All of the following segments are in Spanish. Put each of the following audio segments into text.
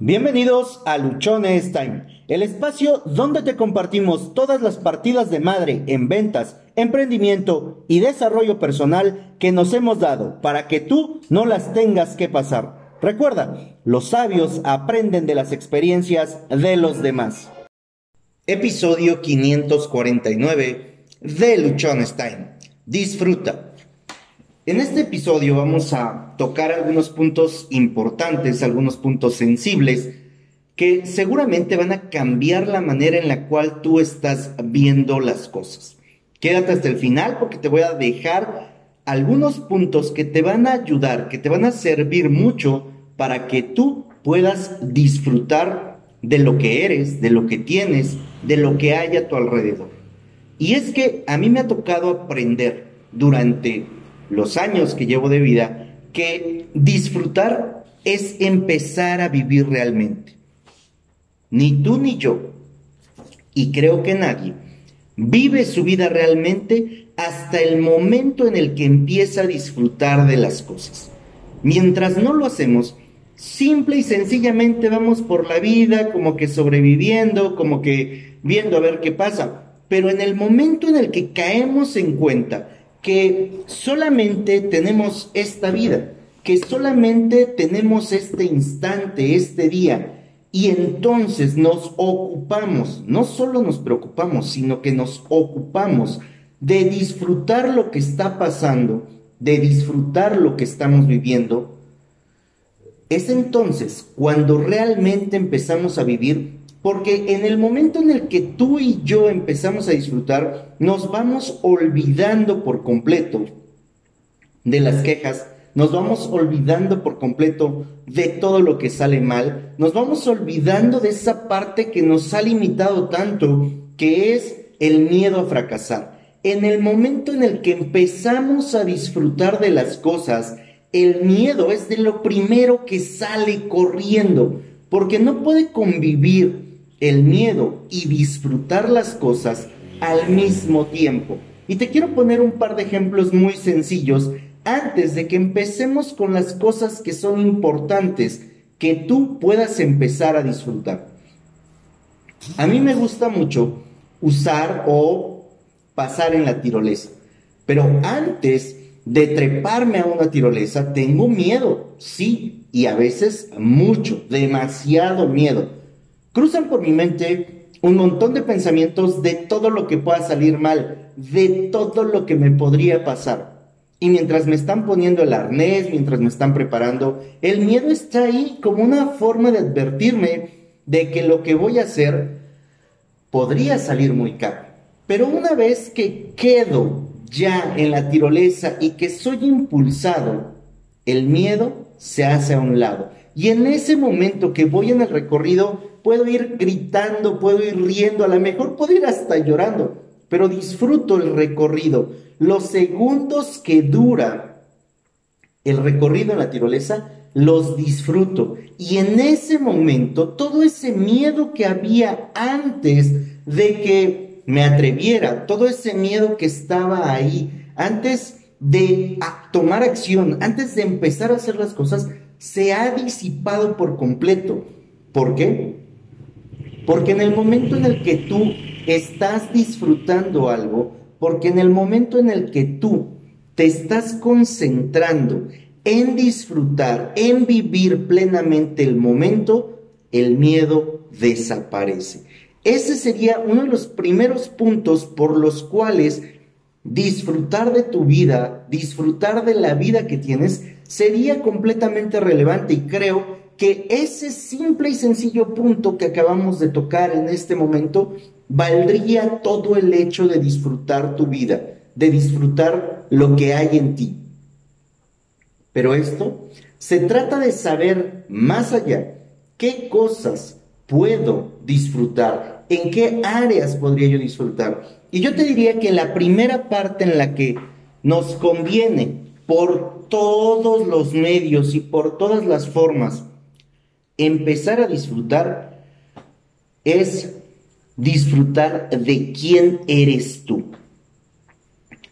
Bienvenidos a Luchones Time, el espacio donde te compartimos todas las partidas de madre en ventas, emprendimiento y desarrollo personal que nos hemos dado para que tú no las tengas que pasar. Recuerda, los sabios aprenden de las experiencias de los demás. Episodio 549 de Luchones Time. Disfruta. En este episodio vamos a tocar algunos puntos importantes, algunos puntos sensibles, que seguramente van a cambiar la manera en la cual tú estás viendo las cosas. Quédate hasta el final porque te voy a dejar algunos puntos que te van a ayudar, que te van a servir mucho para que tú puedas disfrutar de lo que eres, de lo que tienes, de lo que hay a tu alrededor. Y es que a mí me ha tocado aprender durante los años que llevo de vida, que disfrutar es empezar a vivir realmente. Ni tú ni yo, y creo que nadie, vive su vida realmente hasta el momento en el que empieza a disfrutar de las cosas. Mientras no lo hacemos, simple y sencillamente vamos por la vida como que sobreviviendo, como que viendo a ver qué pasa. Pero en el momento en el que caemos en cuenta que solamente tenemos esta vida, que solamente tenemos este instante, este día, y entonces nos ocupamos, no solo nos preocupamos, sino que nos ocupamos de disfrutar lo que está pasando, de disfrutar lo que estamos viviendo, es entonces cuando realmente empezamos a vivir porque en el momento en el que tú y yo empezamos a disfrutar, nos vamos olvidando por completo de las quejas, nos vamos olvidando por completo de todo lo que sale mal, nos vamos olvidando de esa parte que nos ha limitado tanto, que es el miedo a fracasar. En el momento en el que empezamos a disfrutar de las cosas, el miedo es de lo primero que sale corriendo, porque no puede convivir el miedo y disfrutar las cosas al mismo tiempo. Y te quiero poner un par de ejemplos muy sencillos antes de que empecemos con las cosas que son importantes que tú puedas empezar a disfrutar. A mí me gusta mucho usar o pasar en la tirolesa, pero antes de treparme a una tirolesa tengo miedo, sí, y a veces mucho, demasiado miedo cruzan por mi mente un montón de pensamientos de todo lo que pueda salir mal, de todo lo que me podría pasar. Y mientras me están poniendo el arnés, mientras me están preparando, el miedo está ahí como una forma de advertirme de que lo que voy a hacer podría salir muy caro. Pero una vez que quedo ya en la tirolesa y que soy impulsado, el miedo se hace a un lado. Y en ese momento que voy en el recorrido, puedo ir gritando, puedo ir riendo, a lo mejor puedo ir hasta llorando, pero disfruto el recorrido. Los segundos que dura el recorrido en la tirolesa, los disfruto. Y en ese momento, todo ese miedo que había antes de que me atreviera, todo ese miedo que estaba ahí, antes de tomar acción, antes de empezar a hacer las cosas, se ha disipado por completo. ¿Por qué? Porque en el momento en el que tú estás disfrutando algo, porque en el momento en el que tú te estás concentrando en disfrutar, en vivir plenamente el momento, el miedo desaparece. Ese sería uno de los primeros puntos por los cuales disfrutar de tu vida, disfrutar de la vida que tienes, sería completamente relevante y creo que ese simple y sencillo punto que acabamos de tocar en este momento valdría todo el hecho de disfrutar tu vida, de disfrutar lo que hay en ti. Pero esto se trata de saber más allá qué cosas puedo disfrutar, en qué áreas podría yo disfrutar. Y yo te diría que la primera parte en la que nos conviene por todos los medios y por todas las formas empezar a disfrutar es disfrutar de quién eres tú.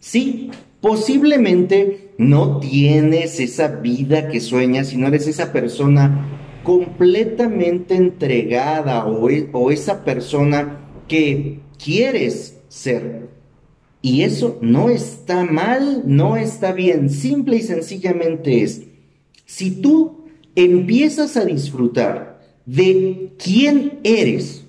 Sí, posiblemente no tienes esa vida que sueñas y no eres esa persona completamente entregada e, o esa persona que quieres ser. Y eso no está mal, no está bien, simple y sencillamente es, si tú empiezas a disfrutar de quién eres,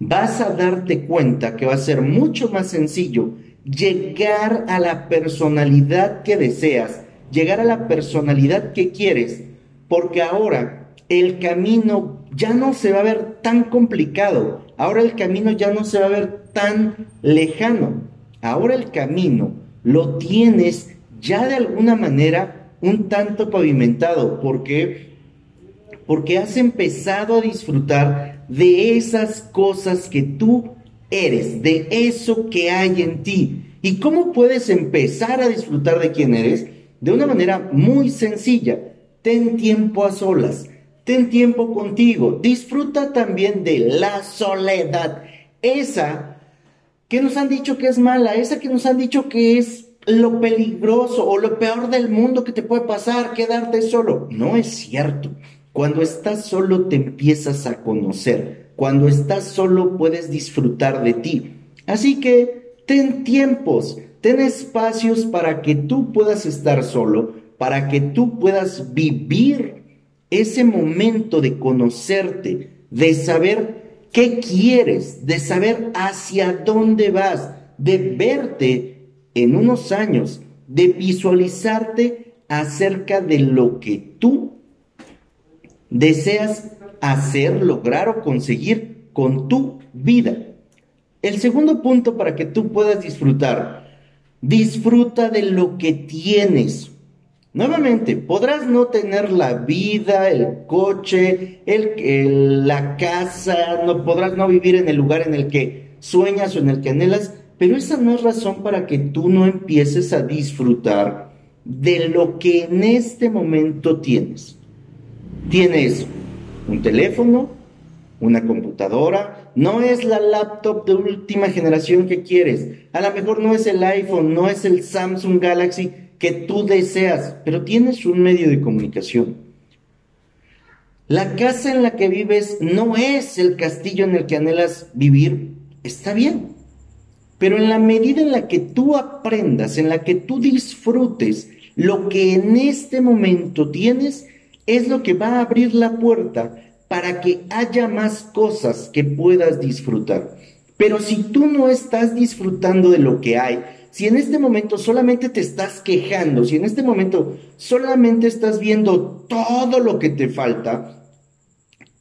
vas a darte cuenta que va a ser mucho más sencillo llegar a la personalidad que deseas, llegar a la personalidad que quieres, porque ahora el camino ya no se va a ver tan complicado, ahora el camino ya no se va a ver tan lejano, ahora el camino lo tienes ya de alguna manera un tanto pavimentado, porque porque has empezado a disfrutar de esas cosas que tú eres, de eso que hay en ti. ¿Y cómo puedes empezar a disfrutar de quién eres? De una manera muy sencilla. Ten tiempo a solas, ten tiempo contigo, disfruta también de la soledad. Esa que nos han dicho que es mala, esa que nos han dicho que es lo peligroso o lo peor del mundo que te puede pasar, quedarte solo. No es cierto. Cuando estás solo te empiezas a conocer. Cuando estás solo puedes disfrutar de ti. Así que ten tiempos, ten espacios para que tú puedas estar solo, para que tú puedas vivir ese momento de conocerte, de saber qué quieres, de saber hacia dónde vas, de verte en unos años, de visualizarte acerca de lo que tú deseas hacer, lograr o conseguir con tu vida. El segundo punto para que tú puedas disfrutar, disfruta de lo que tienes. Nuevamente, podrás no tener la vida, el coche, el, la casa, no podrás no vivir en el lugar en el que sueñas o en el que anhelas, pero esa no es razón para que tú no empieces a disfrutar de lo que en este momento tienes. Tienes un teléfono, una computadora, no es la laptop de última generación que quieres, a lo mejor no es el iPhone, no es el Samsung Galaxy que tú deseas, pero tienes un medio de comunicación. La casa en la que vives no es el castillo en el que anhelas vivir, está bien, pero en la medida en la que tú aprendas, en la que tú disfrutes lo que en este momento tienes, es lo que va a abrir la puerta para que haya más cosas que puedas disfrutar. Pero si tú no estás disfrutando de lo que hay, si en este momento solamente te estás quejando, si en este momento solamente estás viendo todo lo que te falta,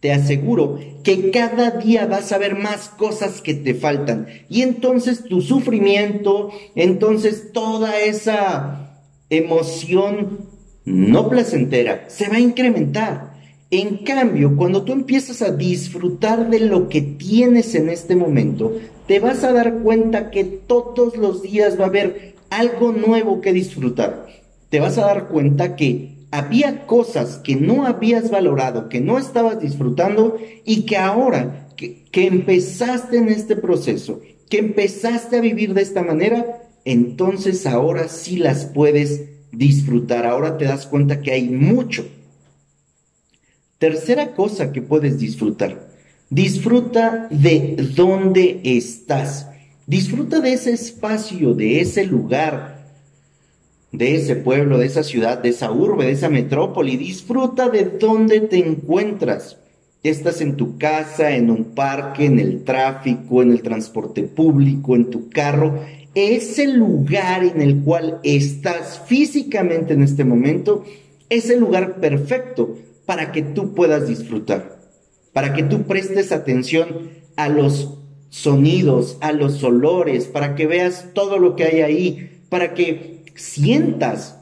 te aseguro que cada día vas a ver más cosas que te faltan. Y entonces tu sufrimiento, entonces toda esa emoción no placentera, se va a incrementar. En cambio, cuando tú empiezas a disfrutar de lo que tienes en este momento, te vas a dar cuenta que todos los días va a haber algo nuevo que disfrutar. Te vas a dar cuenta que había cosas que no habías valorado, que no estabas disfrutando y que ahora que, empezaste en este proceso, que empezaste a vivir de esta manera, entonces ahora sí las puedes disfrutar. Ahora te das cuenta que hay mucho. Tercera cosa que puedes disfrutar. Disfruta de dónde estás. Disfruta de ese espacio, de ese lugar, de ese pueblo, de esa ciudad, de esa urbe, de esa metrópoli. Disfruta de dónde te encuentras. Estás en tu casa, en un parque, en el tráfico, en el transporte público, en tu carro ese lugar en el cual estás físicamente en este momento es el lugar perfecto para que tú puedas disfrutar, para que tú prestes atención a los sonidos, a los olores, para que veas todo lo que hay ahí, para que sientas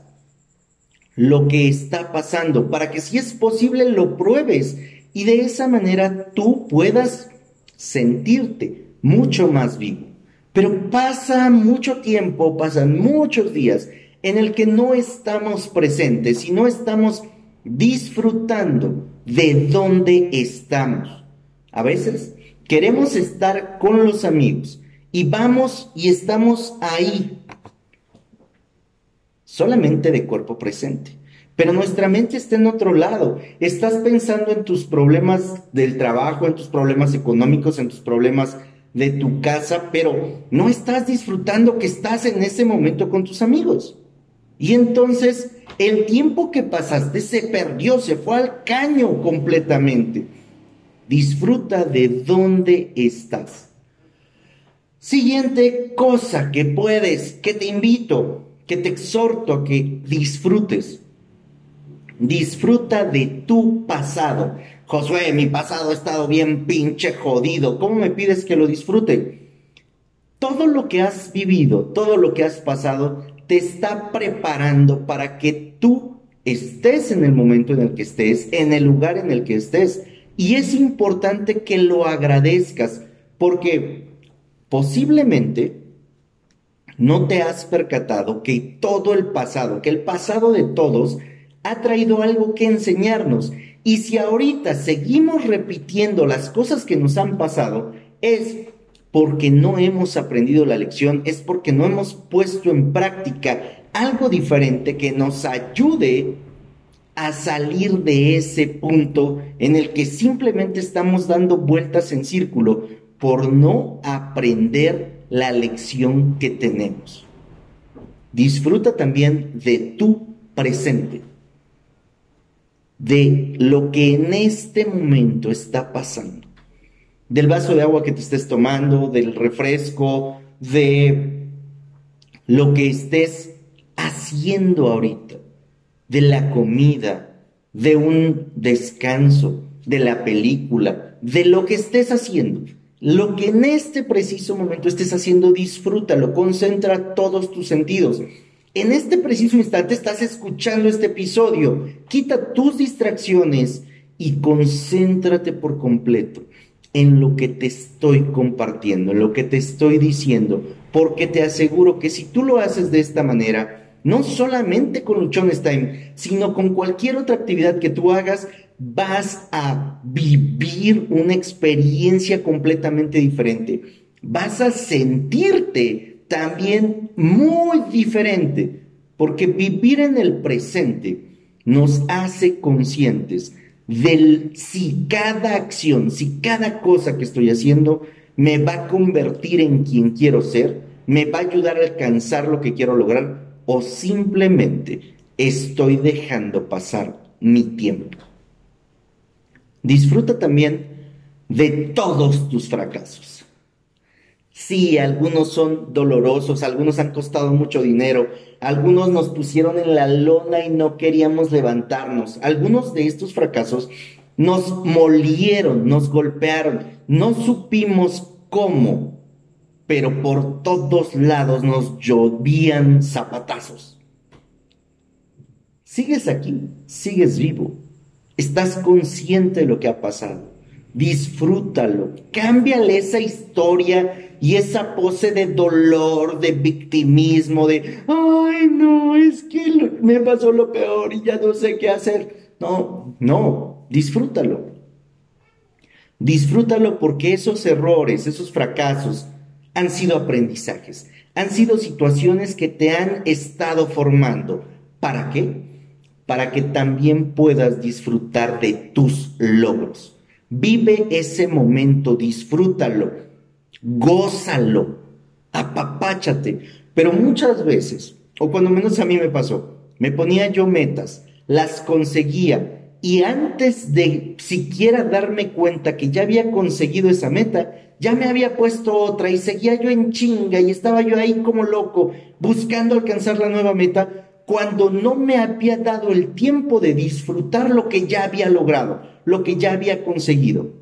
lo que está pasando, para que si es posible lo pruebes y de esa manera tú puedas sentirte mucho más vivo. Pero pasa mucho tiempo, pasan muchos días en el que no estamos presentes y no estamos disfrutando de dónde estamos. A veces queremos estar con los amigos y vamos y estamos ahí solamente de cuerpo presente. pero nuestra mente está en otro lado. Estás pensando en tus problemas del trabajo, en tus problemas económicos, en tus problemas de tu casa, pero no estás disfrutando que estás en ese momento con tus amigos. Y entonces el tiempo que pasaste se perdió, se fue al caño completamente. Disfruta de dónde estás. Siguiente cosa que puedes, que te invito, que te exhorto a que disfrutes. Disfruta de tu pasado. Josué, mi pasado ha estado bien pinche jodido. ¿Cómo me pides que lo disfrute? Todo lo que has vivido, todo lo que has pasado, te está preparando para que tú estés en el momento en el que estés, en el lugar en el que estés. Y es importante que lo agradezcas, porque posiblemente no te has percatado que todo el pasado, que el pasado de todos, ha traído algo que enseñarnos. Y si ahorita seguimos repitiendo las cosas que nos han pasado, es porque no hemos aprendido la lección, es porque no hemos puesto en práctica algo diferente que nos ayude a salir de ese punto en el que simplemente estamos dando vueltas en círculo por no aprender la lección que tenemos. Disfruta también de tu presente de lo que en este momento está pasando. Del vaso de agua que te estés tomando, del refresco, de lo que estés haciendo ahorita, de la comida, de un descanso, de la película, de lo que estés haciendo. Lo que en este preciso momento estés haciendo, disfrútalo, concentra todos tus sentidos. En este preciso instante estás escuchando este episodio. Quita tus distracciones y concéntrate por completo en lo que te estoy compartiendo, en lo que te estoy diciendo, porque te aseguro que si tú lo haces de esta manera, no solamente con Luchones Time, sino con cualquier otra actividad que tú hagas, vas a vivir una experiencia completamente diferente. Vas a sentirte también muy diferente, porque vivir en el presente nos hace conscientes del si cada acción, si cada cosa que estoy haciendo me va a convertir en quien quiero ser, me va a ayudar a alcanzar lo que quiero lograr o simplemente estoy dejando pasar mi tiempo. Disfruta también de todos tus fracasos. Sí, algunos son dolorosos, algunos han costado mucho dinero, algunos nos pusieron en la lona y no queríamos levantarnos. Algunos de estos fracasos nos molieron, nos golpearon, no supimos cómo, pero por todos lados nos llovían zapatazos. Sigues aquí, sigues vivo, estás consciente de lo que ha pasado. Disfrútalo, cámbiale esa historia y esa pose de dolor, de victimismo, de, ay, no, es que me pasó lo peor y ya no sé qué hacer. No, no, disfrútalo. Disfrútalo porque esos errores, esos fracasos han sido aprendizajes, han sido situaciones que te han estado formando. ¿Para qué? Para que también puedas disfrutar de tus logros. Vive ese momento, disfrútalo gózalo, apapáchate. Pero muchas veces, o cuando menos a mí me pasó, me ponía yo metas, las conseguía y antes de siquiera darme cuenta que ya había conseguido esa meta, ya me había puesto otra y seguía yo en chinga y estaba yo ahí como loco buscando alcanzar la nueva meta cuando no me había dado el tiempo de disfrutar lo que ya había logrado, lo que ya había conseguido.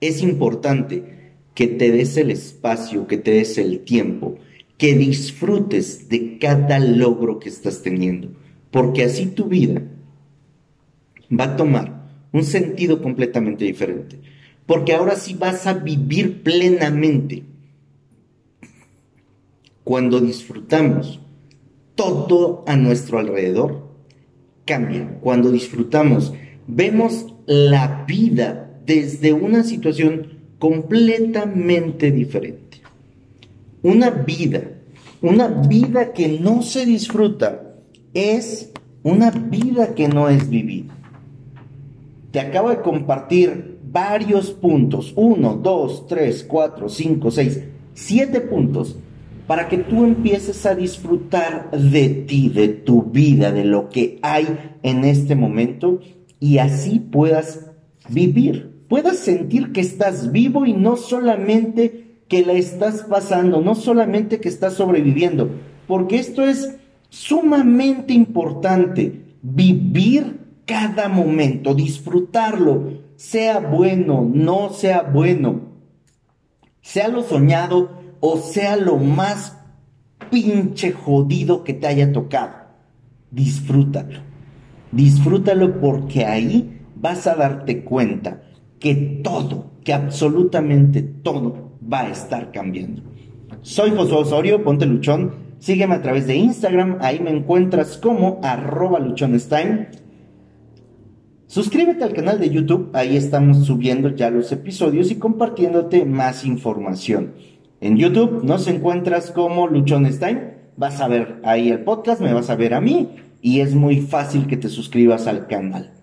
Es importante que te des el espacio, que te des el tiempo, que disfrutes de cada logro que estás teniendo, porque así tu vida va a tomar un sentido completamente diferente, porque ahora sí vas a vivir plenamente. Cuando disfrutamos todo a nuestro alrededor, cambia. Cuando disfrutamos, vemos la vida desde una situación completamente diferente. Una vida, una vida que no se disfruta, es una vida que no es vivida. Te acabo de compartir varios puntos, uno, dos, tres, cuatro, cinco, seis, siete puntos, para que tú empieces a disfrutar de ti, de tu vida, de lo que hay en este momento y así puedas vivir, puedas sentir que estás vivo y no solamente que la estás pasando, no solamente que estás sobreviviendo, porque esto es sumamente importante, vivir cada momento, disfrutarlo, sea bueno, no sea bueno, sea lo soñado o sea lo más pinche jodido que te haya tocado. Disfrútalo, disfrútalo porque ahí vas a darte cuenta que todo, que absolutamente todo va a estar cambiando. Soy José Osorio, ponte luchón. Sígueme a través de Instagram, ahí me encuentras como arroba luchonestime. Suscríbete al canal de YouTube, ahí estamos subiendo ya los episodios y compartiéndote más información. En YouTube nos encuentras como luchonestime, vas a ver ahí el podcast, me vas a ver a mí y es muy fácil que te suscribas al canal.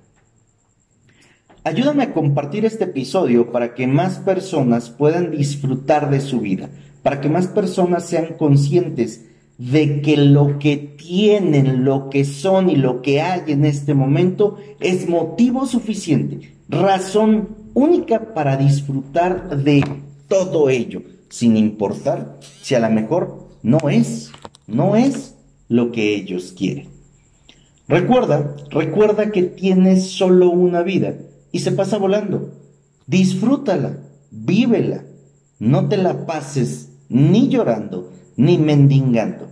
Ayúdame a compartir este episodio para que más personas puedan disfrutar de su vida, para que más personas sean conscientes de que lo que tienen, lo que son y lo que hay en este momento es motivo suficiente, razón única para disfrutar de todo ello, sin importar si a lo mejor no es, no es lo que ellos quieren. Recuerda, recuerda que tienes solo una vida y se pasa volando. Disfrútala, vívela, no te la pases ni llorando ni mendigando